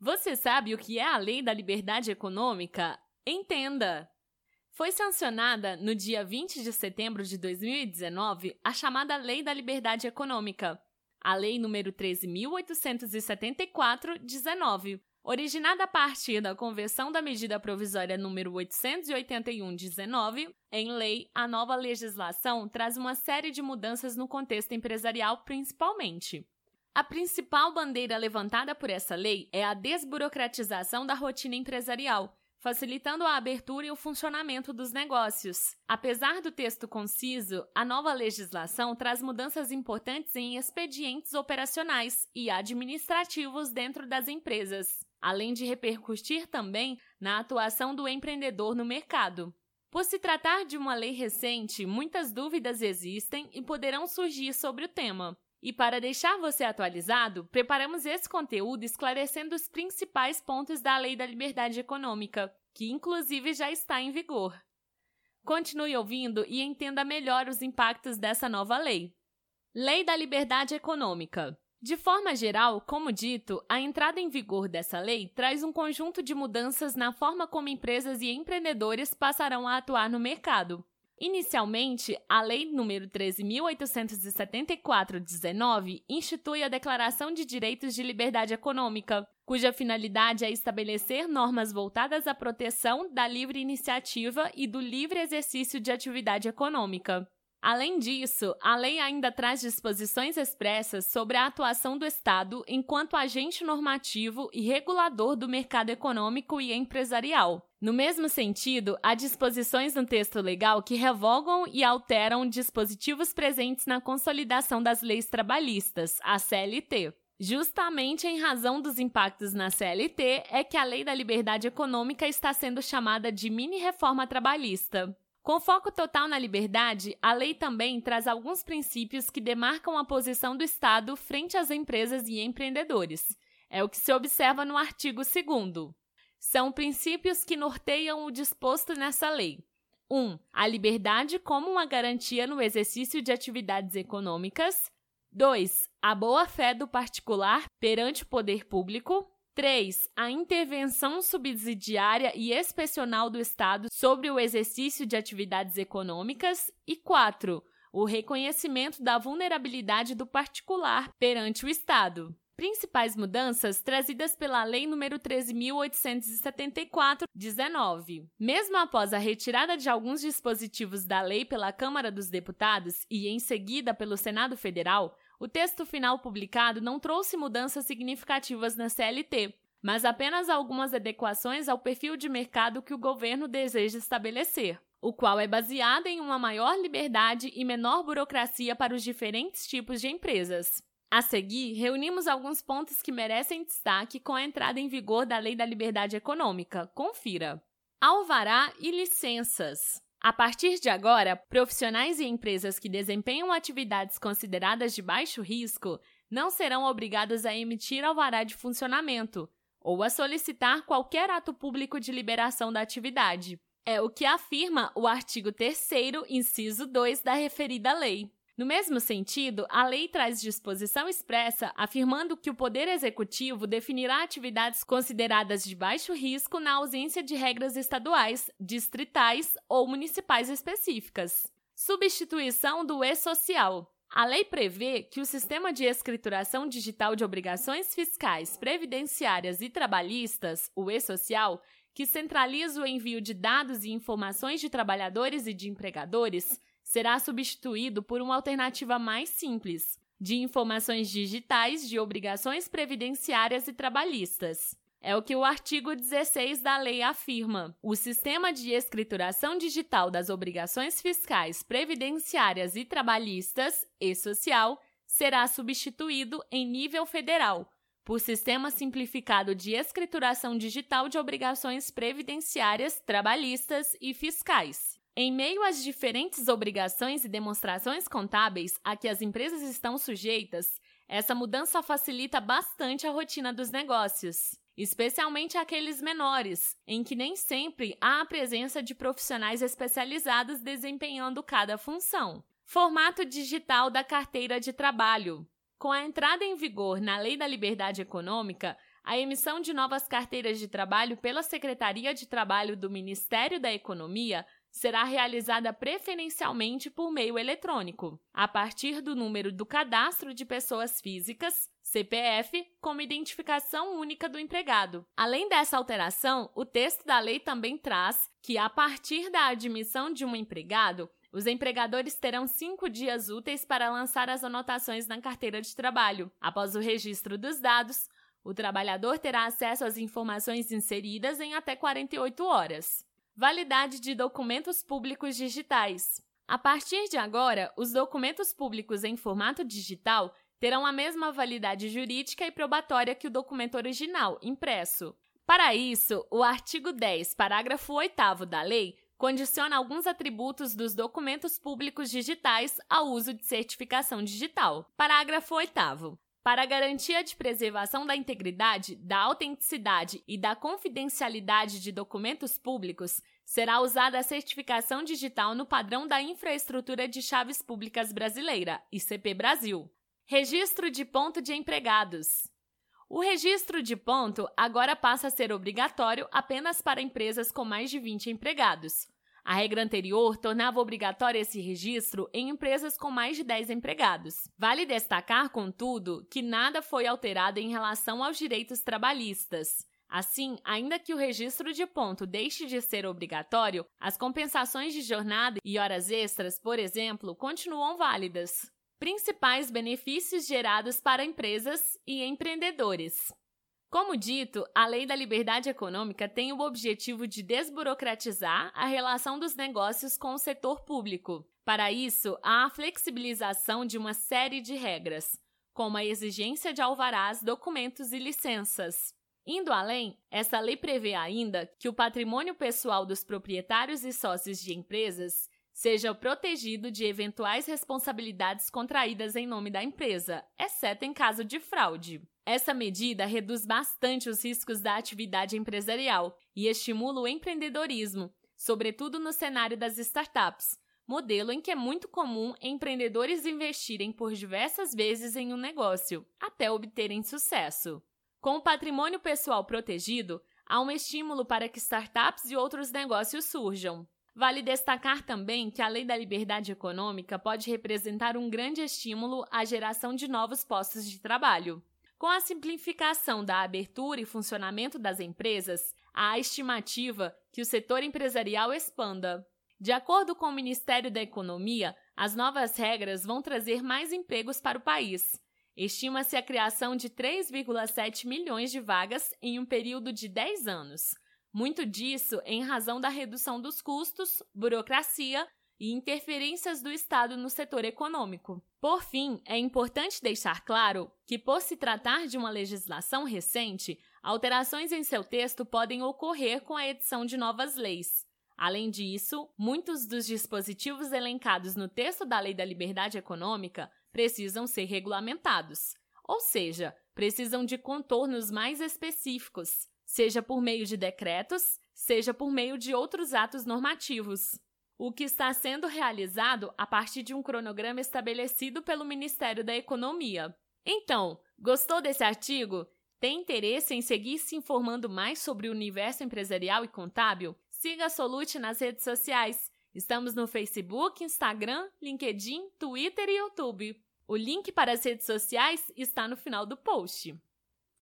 Você sabe o que é a Lei da Liberdade Econômica? Entenda! Foi sancionada no dia 20 de setembro de 2019 a chamada Lei da Liberdade Econômica, a Lei número 13.874-19, originada a partir da conversão da medida provisória número 881-19 em lei, a nova legislação traz uma série de mudanças no contexto empresarial, principalmente. A principal bandeira levantada por essa lei é a desburocratização da rotina empresarial, facilitando a abertura e o funcionamento dos negócios. Apesar do texto conciso, a nova legislação traz mudanças importantes em expedientes operacionais e administrativos dentro das empresas, além de repercutir também na atuação do empreendedor no mercado. Por se tratar de uma lei recente, muitas dúvidas existem e poderão surgir sobre o tema. E para deixar você atualizado, preparamos esse conteúdo esclarecendo os principais pontos da Lei da Liberdade Econômica, que inclusive já está em vigor. Continue ouvindo e entenda melhor os impactos dessa nova lei. Lei da Liberdade Econômica. De forma geral, como dito, a entrada em vigor dessa lei traz um conjunto de mudanças na forma como empresas e empreendedores passarão a atuar no mercado. Inicialmente, a Lei nº 13.874-19 institui a Declaração de Direitos de Liberdade Econômica, cuja finalidade é estabelecer normas voltadas à proteção da livre iniciativa e do livre exercício de atividade econômica. Além disso, a lei ainda traz disposições expressas sobre a atuação do Estado enquanto agente normativo e regulador do mercado econômico e empresarial. No mesmo sentido, há disposições no texto legal que revogam e alteram dispositivos presentes na Consolidação das Leis Trabalhistas, a CLT. Justamente em razão dos impactos na CLT é que a Lei da Liberdade Econômica está sendo chamada de mini-reforma trabalhista. Com foco total na liberdade, a lei também traz alguns princípios que demarcam a posição do Estado frente às empresas e empreendedores. É o que se observa no artigo 2. São princípios que norteiam o disposto nessa lei. 1. Um, a liberdade como uma garantia no exercício de atividades econômicas. 2. A boa-fé do particular perante o poder público. 3. A intervenção subsidiária e inspecional do Estado sobre o exercício de atividades econômicas. E 4. O reconhecimento da vulnerabilidade do particular perante o Estado. Principais mudanças trazidas pela Lei nº 13.874-19. Mesmo após a retirada de alguns dispositivos da lei pela Câmara dos Deputados e em seguida pelo Senado Federal, o texto final publicado não trouxe mudanças significativas na CLT, mas apenas algumas adequações ao perfil de mercado que o governo deseja estabelecer, o qual é baseado em uma maior liberdade e menor burocracia para os diferentes tipos de empresas. A seguir, reunimos alguns pontos que merecem destaque com a entrada em vigor da Lei da Liberdade Econômica. Confira. Alvará e licenças. A partir de agora, profissionais e empresas que desempenham atividades consideradas de baixo risco não serão obrigados a emitir alvará de funcionamento ou a solicitar qualquer ato público de liberação da atividade. É o que afirma o artigo 3, inciso 2 da referida lei. No mesmo sentido, a lei traz disposição expressa afirmando que o Poder Executivo definirá atividades consideradas de baixo risco na ausência de regras estaduais, distritais ou municipais específicas. Substituição do e-social. A lei prevê que o sistema de escrituração digital de obrigações fiscais, previdenciárias e trabalhistas, o e-social, que centraliza o envio de dados e informações de trabalhadores e de empregadores, será substituído por uma alternativa mais simples, de informações digitais de obrigações previdenciárias e trabalhistas. É o que o artigo 16 da lei afirma. O sistema de escrituração digital das obrigações fiscais, previdenciárias e trabalhistas e social será substituído em nível federal por Sistema Simplificado de Escrituração Digital de Obrigações Previdenciárias, Trabalhistas e Fiscais. Em meio às diferentes obrigações e demonstrações contábeis a que as empresas estão sujeitas, essa mudança facilita bastante a rotina dos negócios, especialmente aqueles menores, em que nem sempre há a presença de profissionais especializados desempenhando cada função. Formato digital da carteira de trabalho. Com a entrada em vigor na Lei da Liberdade Econômica, a emissão de novas carteiras de trabalho pela Secretaria de Trabalho do Ministério da Economia será realizada preferencialmente por meio eletrônico, a partir do número do cadastro de pessoas físicas, CPF, como identificação única do empregado. Além dessa alteração, o texto da lei também traz que, a partir da admissão de um empregado, os empregadores terão cinco dias úteis para lançar as anotações na carteira de trabalho. Após o registro dos dados, o trabalhador terá acesso às informações inseridas em até 48 horas. Validade de documentos públicos digitais. A partir de agora, os documentos públicos em formato digital terão a mesma validade jurídica e probatória que o documento original, impresso. Para isso, o artigo 10, parágrafo 8 da lei, condiciona alguns atributos dos documentos públicos digitais ao uso de certificação digital. Parágrafo 8. Para garantia de preservação da integridade, da autenticidade e da confidencialidade de documentos públicos, será usada a certificação digital no padrão da Infraestrutura de Chaves Públicas Brasileira, ICP Brasil. Registro de ponto de empregados. O registro de ponto agora passa a ser obrigatório apenas para empresas com mais de 20 empregados. A regra anterior tornava obrigatório esse registro em empresas com mais de 10 empregados. Vale destacar, contudo, que nada foi alterado em relação aos direitos trabalhistas. Assim, ainda que o registro de ponto deixe de ser obrigatório, as compensações de jornada e horas extras, por exemplo, continuam válidas. Principais benefícios gerados para empresas e empreendedores. Como dito, a Lei da Liberdade Econômica tem o objetivo de desburocratizar a relação dos negócios com o setor público. Para isso, há a flexibilização de uma série de regras, como a exigência de alvarás, documentos e licenças. Indo além, essa lei prevê ainda que o patrimônio pessoal dos proprietários e sócios de empresas seja protegido de eventuais responsabilidades contraídas em nome da empresa, exceto em caso de fraude. Essa medida reduz bastante os riscos da atividade empresarial e estimula o empreendedorismo, sobretudo no cenário das startups, modelo em que é muito comum empreendedores investirem por diversas vezes em um negócio, até obterem sucesso. Com o patrimônio pessoal protegido, há um estímulo para que startups e outros negócios surjam. Vale destacar também que a Lei da Liberdade Econômica pode representar um grande estímulo à geração de novos postos de trabalho. Com a simplificação da abertura e funcionamento das empresas, há a estimativa que o setor empresarial expanda. De acordo com o Ministério da Economia, as novas regras vão trazer mais empregos para o país. Estima-se a criação de 3,7 milhões de vagas em um período de 10 anos muito disso em razão da redução dos custos, burocracia e interferências do Estado no setor econômico. Por fim, é importante deixar claro que, por se tratar de uma legislação recente, alterações em seu texto podem ocorrer com a edição de novas leis. Além disso, muitos dos dispositivos elencados no texto da Lei da Liberdade Econômica precisam ser regulamentados, ou seja, precisam de contornos mais específicos, seja por meio de decretos, seja por meio de outros atos normativos, o que está sendo realizado a partir de um cronograma estabelecido pelo Ministério da Economia. Então, gostou desse artigo? Tem interesse em seguir se informando mais sobre o universo empresarial e contábil? Siga a Solute nas redes sociais. Estamos no Facebook, Instagram, LinkedIn, Twitter e YouTube. O link para as redes sociais está no final do post.